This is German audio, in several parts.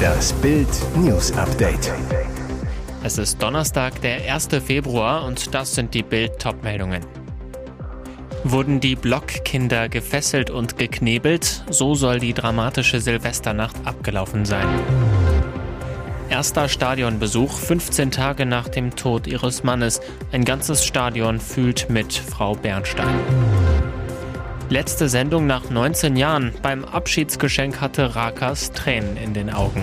Das Bild News Update. Es ist Donnerstag, der 1. Februar und das sind die Bild Topmeldungen. Wurden die Blockkinder gefesselt und geknebelt, so soll die dramatische Silvesternacht abgelaufen sein. Erster Stadionbesuch 15 Tage nach dem Tod ihres Mannes. Ein ganzes Stadion fühlt mit Frau Bernstein. Letzte Sendung nach 19 Jahren. Beim Abschiedsgeschenk hatte Rakas Tränen in den Augen.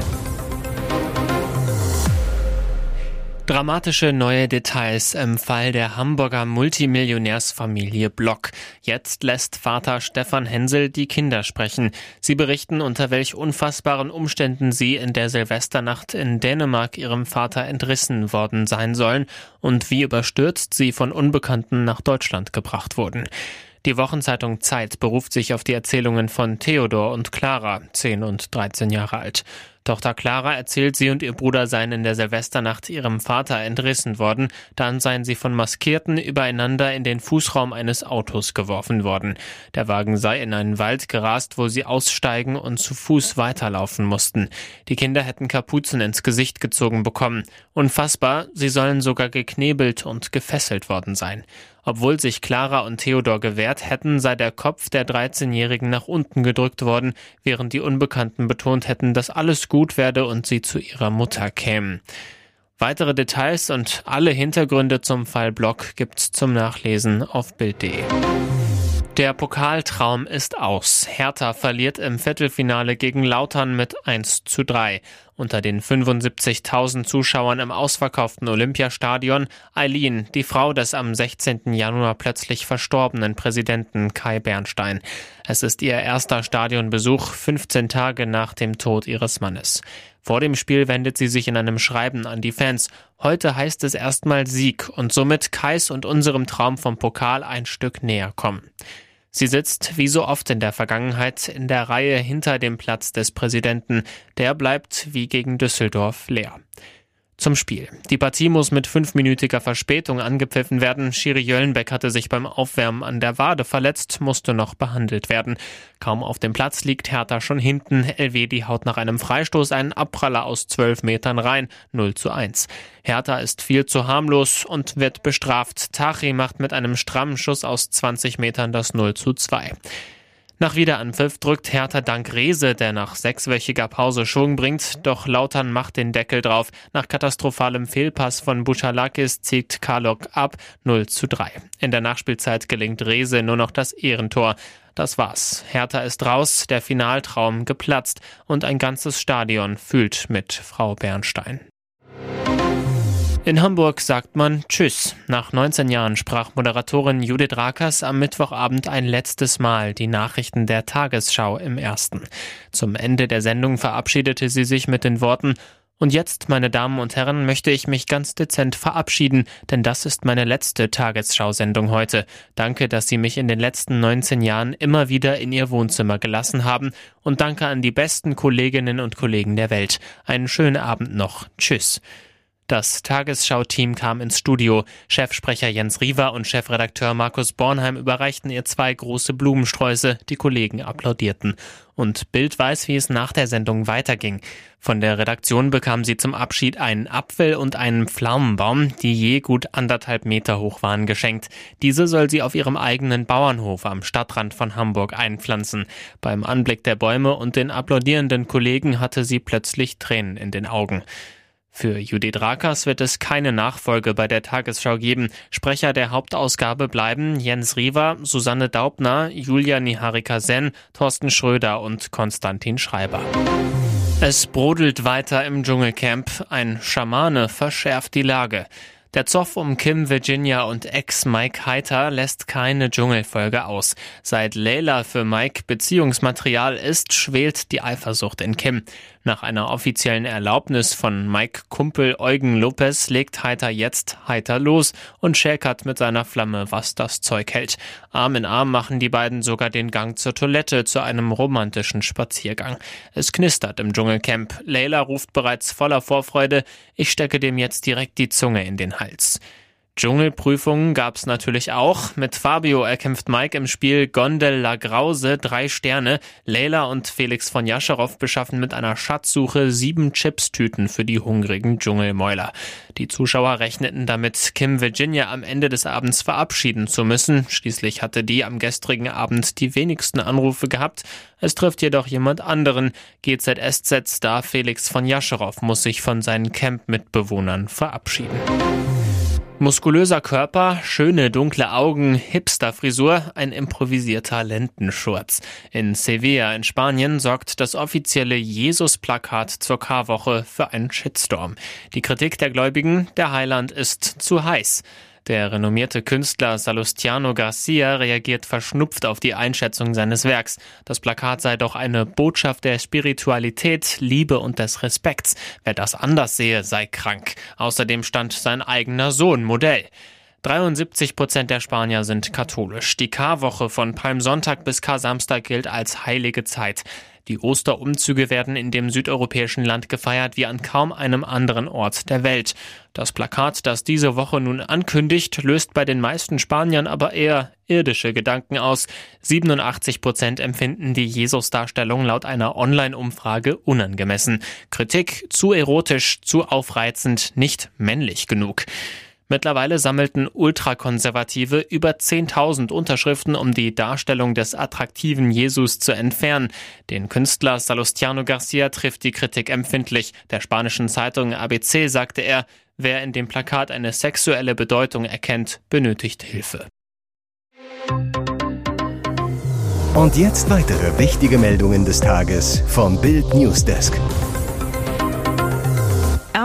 Dramatische neue Details im Fall der Hamburger Multimillionärsfamilie Block. Jetzt lässt Vater Stefan Hensel die Kinder sprechen. Sie berichten, unter welch unfassbaren Umständen sie in der Silvesternacht in Dänemark ihrem Vater entrissen worden sein sollen und wie überstürzt sie von Unbekannten nach Deutschland gebracht wurden. Die Wochenzeitung Zeit beruft sich auf die Erzählungen von Theodor und Clara, 10 und 13 Jahre alt. Tochter Clara erzählt, sie und ihr Bruder seien in der Silvesternacht ihrem Vater entrissen worden, dann seien sie von Maskierten übereinander in den Fußraum eines Autos geworfen worden. Der Wagen sei in einen Wald gerast, wo sie aussteigen und zu Fuß weiterlaufen mussten. Die Kinder hätten Kapuzen ins Gesicht gezogen bekommen. Unfassbar, sie sollen sogar geknebelt und gefesselt worden sein. Obwohl sich Clara und Theodor gewehrt hätten, sei der Kopf der 13-Jährigen nach unten gedrückt worden, während die Unbekannten betont hätten, dass alles gut werde und sie zu ihrer Mutter kämen. Weitere Details und alle Hintergründe zum Fall Block gibt's zum Nachlesen auf Bild.de. Der Pokaltraum ist aus. Hertha verliert im Viertelfinale gegen Lautern mit 1 zu 3. Unter den 75.000 Zuschauern im ausverkauften Olympiastadion Eileen, die Frau des am 16. Januar plötzlich verstorbenen Präsidenten Kai Bernstein. Es ist ihr erster Stadionbesuch 15 Tage nach dem Tod ihres Mannes. Vor dem Spiel wendet sie sich in einem Schreiben an die Fans. Heute heißt es erstmal Sieg und somit Kais und unserem Traum vom Pokal ein Stück näher kommen. Sie sitzt, wie so oft in der Vergangenheit, in der Reihe hinter dem Platz des Präsidenten. Der bleibt wie gegen Düsseldorf leer. Zum Spiel. Die Partie muss mit fünfminütiger Verspätung angepfiffen werden. Schiri Jöllenbeck hatte sich beim Aufwärmen an der Wade verletzt, musste noch behandelt werden. Kaum auf dem Platz liegt Hertha schon hinten. Elvedi haut nach einem Freistoß einen Abpraller aus zwölf Metern rein. 0 zu 1. Hertha ist viel zu harmlos und wird bestraft. Tachi macht mit einem strammen Schuss aus 20 Metern das 0 zu 2. Nach Wiederanpfiff drückt Hertha dank Rese, der nach sechswöchiger Pause Schwung bringt, doch Lautern macht den Deckel drauf. Nach katastrophalem Fehlpass von Buchalakis zieht Karlok ab 0 zu 3. In der Nachspielzeit gelingt Rese nur noch das Ehrentor. Das war's. Hertha ist raus, der Finaltraum geplatzt und ein ganzes Stadion fühlt mit Frau Bernstein. In Hamburg sagt man Tschüss. Nach 19 Jahren sprach Moderatorin Judith Rakers am Mittwochabend ein letztes Mal die Nachrichten der Tagesschau im ersten. Zum Ende der Sendung verabschiedete sie sich mit den Worten und jetzt, meine Damen und Herren, möchte ich mich ganz dezent verabschieden, denn das ist meine letzte Tagesschau-Sendung heute. Danke, dass Sie mich in den letzten 19 Jahren immer wieder in Ihr Wohnzimmer gelassen haben und danke an die besten Kolleginnen und Kollegen der Welt. Einen schönen Abend noch. Tschüss. Das Tagesschau-Team kam ins Studio. Chefsprecher Jens Riewer und Chefredakteur Markus Bornheim überreichten ihr zwei große Blumensträuße. Die Kollegen applaudierten. Und Bild weiß, wie es nach der Sendung weiterging. Von der Redaktion bekam sie zum Abschied einen Apfel und einen Pflaumenbaum, die je gut anderthalb Meter hoch waren, geschenkt. Diese soll sie auf ihrem eigenen Bauernhof am Stadtrand von Hamburg einpflanzen. Beim Anblick der Bäume und den applaudierenden Kollegen hatte sie plötzlich Tränen in den Augen. Für Judith Rakers wird es keine Nachfolge bei der Tagesschau geben. Sprecher der Hauptausgabe bleiben Jens Riewer, Susanne Daubner, Julia Niharika-Sen, Thorsten Schröder und Konstantin Schreiber. Es brodelt weiter im Dschungelcamp. Ein Schamane verschärft die Lage. Der Zoff um Kim Virginia und Ex Mike Heiter lässt keine Dschungelfolge aus. Seit Layla für Mike Beziehungsmaterial ist, schwelt die Eifersucht in Kim. Nach einer offiziellen Erlaubnis von Mike Kumpel Eugen Lopez legt Heiter jetzt heiter los und schäkert mit seiner Flamme, was das Zeug hält. Arm in Arm machen die beiden sogar den Gang zur Toilette zu einem romantischen Spaziergang. Es knistert im Dschungelcamp. Layla ruft bereits voller Vorfreude, ich stecke dem jetzt direkt die Zunge in den Hals. Dschungelprüfungen gab's natürlich auch. Mit Fabio erkämpft Mike im Spiel Gondel La Grause drei Sterne. Leila und Felix von Jascherow beschaffen mit einer Schatzsuche sieben Chipstüten für die hungrigen Dschungelmäuler. Die Zuschauer rechneten damit, Kim Virginia am Ende des Abends verabschieden zu müssen. Schließlich hatte die am gestrigen Abend die wenigsten Anrufe gehabt. Es trifft jedoch jemand anderen. GZSZ-Star Felix von Jascherow muss sich von seinen Camp-Mitbewohnern verabschieden. Muskulöser Körper, schöne dunkle Augen, Hipster-Frisur, ein improvisierter Lendenschurz. In Sevilla in Spanien sorgt das offizielle Jesus-Plakat zur Karwoche für einen Shitstorm. Die Kritik der Gläubigen, der Heiland ist zu heiß. Der renommierte Künstler Salustiano Garcia reagiert verschnupft auf die Einschätzung seines Werks. Das Plakat sei doch eine Botschaft der Spiritualität, Liebe und des Respekts. Wer das anders sehe, sei krank. Außerdem stand sein eigener Sohn Modell. 73 Prozent der Spanier sind katholisch. Die Karwoche von Palmsonntag bis Kar-Samstag gilt als heilige Zeit. Die Osterumzüge werden in dem südeuropäischen Land gefeiert wie an kaum einem anderen Ort der Welt. Das Plakat, das diese Woche nun ankündigt, löst bei den meisten Spaniern aber eher irdische Gedanken aus. 87 Prozent empfinden die Jesus-Darstellung laut einer Online-Umfrage unangemessen. Kritik zu erotisch, zu aufreizend, nicht männlich genug. Mittlerweile sammelten Ultrakonservative über 10.000 Unterschriften, um die Darstellung des attraktiven Jesus zu entfernen. Den Künstler Salustiano Garcia trifft die Kritik empfindlich. Der spanischen Zeitung ABC sagte er, wer in dem Plakat eine sexuelle Bedeutung erkennt, benötigt Hilfe. Und jetzt weitere wichtige Meldungen des Tages vom Bild Newsdesk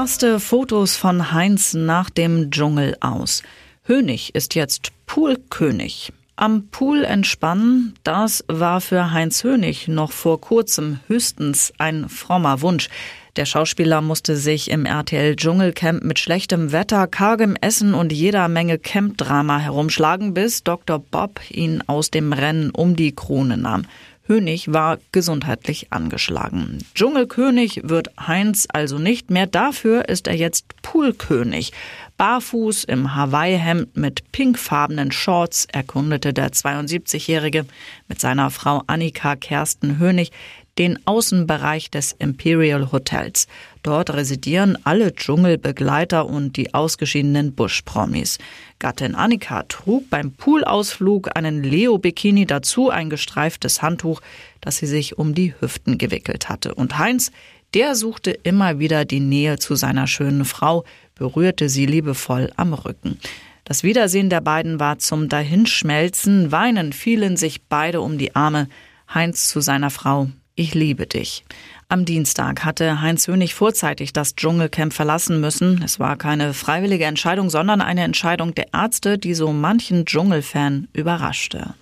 erste Fotos von Heinz nach dem Dschungel aus. Hönig ist jetzt Poolkönig. Am Pool entspannen, das war für Heinz Hönig noch vor kurzem höchstens ein frommer Wunsch. Der Schauspieler musste sich im RTL Dschungelcamp mit schlechtem Wetter, kargem Essen und jeder Menge Campdrama herumschlagen, bis Dr. Bob ihn aus dem Rennen um die Krone nahm. Hönig war gesundheitlich angeschlagen. Dschungelkönig wird Heinz also nicht mehr. Dafür ist er jetzt Poolkönig. Barfuß im Hawaii-Hemd mit pinkfarbenen Shorts erkundete der 72-Jährige mit seiner Frau Annika Kersten Hönig den Außenbereich des Imperial Hotels. Dort residieren alle Dschungelbegleiter und die ausgeschiedenen Bush-Promis. Gattin Annika trug beim Poolausflug einen Leo-Bikini dazu, ein gestreiftes Handtuch, das sie sich um die Hüften gewickelt hatte. Und Heinz, der suchte immer wieder die Nähe zu seiner schönen Frau, berührte sie liebevoll am Rücken. Das Wiedersehen der beiden war zum Dahinschmelzen, weinen fielen sich beide um die Arme, Heinz zu seiner Frau, ich liebe dich. Am Dienstag hatte Heinz Hönig vorzeitig das Dschungelcamp verlassen müssen. Es war keine freiwillige Entscheidung, sondern eine Entscheidung der Ärzte, die so manchen Dschungelfan überraschte.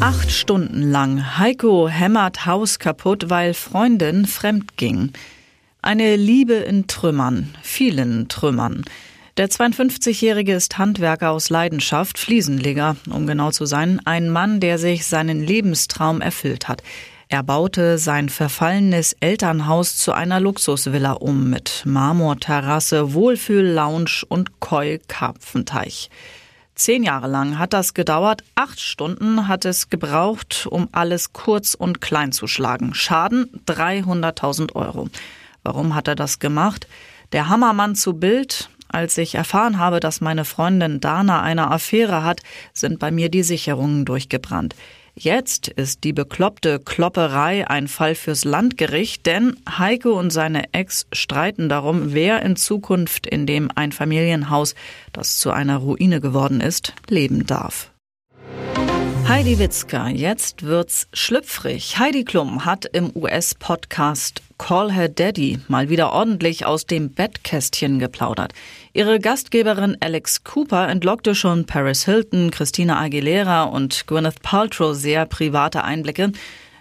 Acht Stunden lang. Heiko hämmert Haus kaputt, weil Freundin fremd ging. Eine Liebe in Trümmern, vielen Trümmern. Der 52-Jährige ist Handwerker aus Leidenschaft, Fliesenleger, um genau zu sein, ein Mann, der sich seinen Lebenstraum erfüllt hat. Er baute sein verfallenes Elternhaus zu einer Luxusvilla um mit Marmorterrasse, Wohlfühl-Lounge und Koi-Karpfenteich. Zehn Jahre lang hat das gedauert. Acht Stunden hat es gebraucht, um alles kurz und klein zu schlagen. Schaden 300.000 Euro. Warum hat er das gemacht? Der Hammermann zu Bild. Als ich erfahren habe, dass meine Freundin Dana eine Affäre hat, sind bei mir die Sicherungen durchgebrannt. Jetzt ist die bekloppte Klopperei ein Fall fürs Landgericht, denn Heike und seine Ex streiten darum, wer in Zukunft in dem Einfamilienhaus, das zu einer Ruine geworden ist, leben darf. Heidi Witzka, jetzt wird's schlüpfrig. Heidi Klum hat im US-Podcast Call Her Daddy mal wieder ordentlich aus dem Bettkästchen geplaudert. Ihre Gastgeberin Alex Cooper entlockte schon Paris Hilton, Christina Aguilera und Gwyneth Paltrow sehr private Einblicke.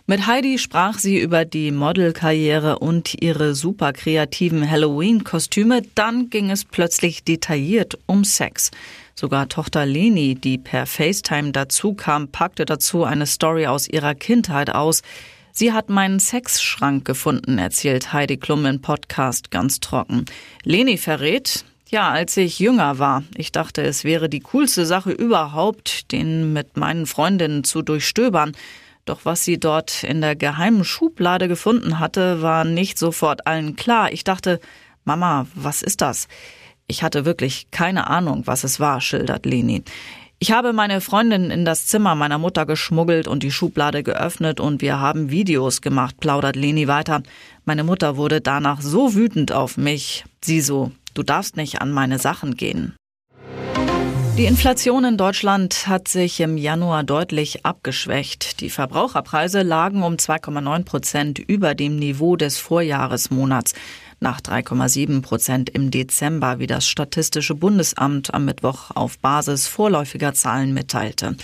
Mit Heidi sprach sie über die Modelkarriere und ihre super kreativen Halloween-Kostüme. Dann ging es plötzlich detailliert um Sex. Sogar Tochter Leni, die per FaceTime dazu kam, packte dazu eine Story aus ihrer Kindheit aus. Sie hat meinen Sexschrank gefunden, erzählt Heidi Klum im Podcast ganz trocken. Leni verrät, Ja, als ich jünger war, ich dachte, es wäre die coolste Sache überhaupt, den mit meinen Freundinnen zu durchstöbern. Doch was sie dort in der geheimen Schublade gefunden hatte, war nicht sofort allen klar. Ich dachte, Mama, was ist das? Ich hatte wirklich keine Ahnung, was es war, schildert Leni. Ich habe meine Freundin in das Zimmer meiner Mutter geschmuggelt und die Schublade geöffnet und wir haben Videos gemacht, plaudert Leni weiter. Meine Mutter wurde danach so wütend auf mich. Sie so, du darfst nicht an meine Sachen gehen. Die Inflation in Deutschland hat sich im Januar deutlich abgeschwächt. Die Verbraucherpreise lagen um 2,9 Prozent über dem Niveau des Vorjahresmonats nach 3,7 Prozent im Dezember, wie das Statistische Bundesamt am Mittwoch auf Basis vorläufiger Zahlen mitteilte.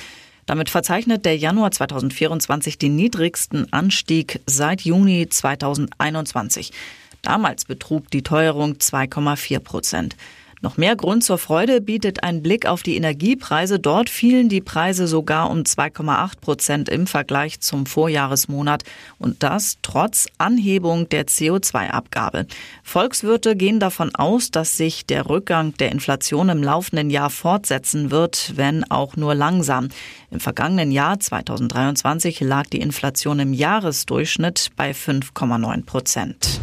Damit verzeichnet der Januar 2024 den niedrigsten Anstieg seit Juni 2021. Damals betrug die Teuerung 2,4 Prozent. Noch mehr Grund zur Freude bietet ein Blick auf die Energiepreise. Dort fielen die Preise sogar um 2,8 Prozent im Vergleich zum Vorjahresmonat und das trotz Anhebung der CO2-Abgabe. Volkswirte gehen davon aus, dass sich der Rückgang der Inflation im laufenden Jahr fortsetzen wird, wenn auch nur langsam. Im vergangenen Jahr 2023 lag die Inflation im Jahresdurchschnitt bei 5,9 Prozent.